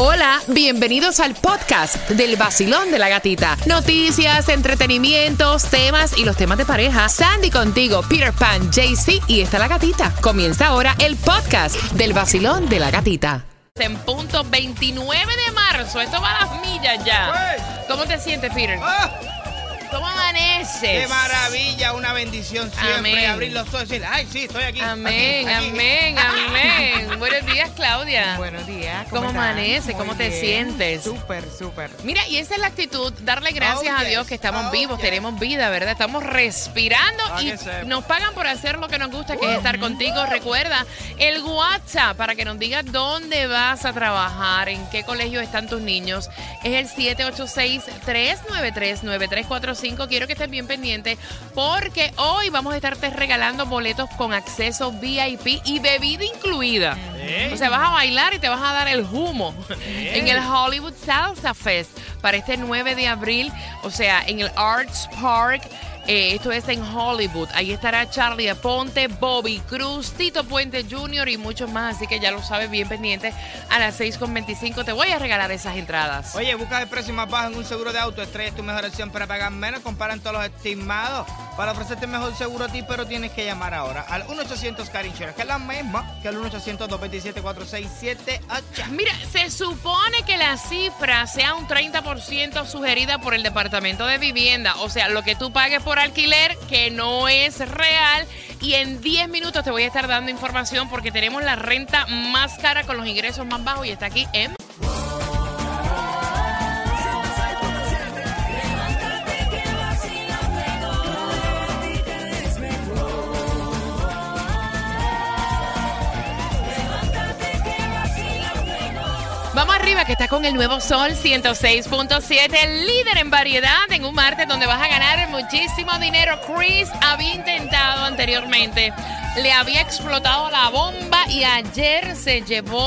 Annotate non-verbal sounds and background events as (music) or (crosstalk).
Hola, bienvenidos al podcast del vacilón de la gatita. Noticias, entretenimientos, temas y los temas de pareja. Sandy contigo, Peter Pan, JC y está la gatita. Comienza ahora el podcast del vacilón de la gatita. En punto 29 de marzo, esto va a las millas ya. ¿Cómo te sientes, Peter? ¡Ah! ¿Cómo? ¡Qué maravilla! Una bendición siempre. Amén. Abrir los ojos y decir, ¡ay, sí, estoy aquí! Amén, aquí, aquí". amén, amén. (laughs) Buenos días, Claudia. Buenos días. ¿Cómo están? amanece? ¿Cómo te sientes? Súper, súper. Mira, y esa es la actitud, darle gracias Oh, a Dios yes. que estamos Oh, vivos, yes. tenemos vida, ¿verdad? Estamos respirando Ah, y nos pagan por hacer lo que nos gusta, que es estar contigo. Recuerda, el WhatsApp para que nos digas dónde vas a trabajar, en qué colegio están tus niños, es el 786-393-9345. Quiero que estés bien pendiente porque hoy vamos a estarte regalando boletos con acceso VIP y bebida incluida. ¿Eh? O sea, vas a bailar y te vas a dar el humo en el Hollywood Salsa Fest para este 9 de abril, o sea, en el Arts Park. Eh, esto es en Hollywood. Ahí estará Charlie Aponte, Bobby Cruz, Tito Puente Jr. y muchos más. Así que ya lo sabes, bien pendiente. A las 6.25 te voy a regalar esas entradas. Oye, busca el precio más bajo en un seguro de auto. Estrella es tu mejor opción para pagar menos. Comparan todos los estimados para ofrecerte mejor seguro a ti, pero tienes que llamar ahora al 1-800 Car Insurance, que es la misma que el 1-800-227-4678. Mira, se supone que la cifra sea un 30% sugerida por el Departamento de Vivienda, o sea, lo que tú pagues por alquiler, que no es real. Y en 10 minutos te voy a estar dando información porque tenemos la renta más cara con los ingresos más bajos y está aquí en... Vamos arriba, que está con el nuevo Sol 106.7, el líder en variedad en un martes donde vas a ganar muchísimo dinero. Chris había intentado anteriormente, le había explotado la bomba y ayer se llevó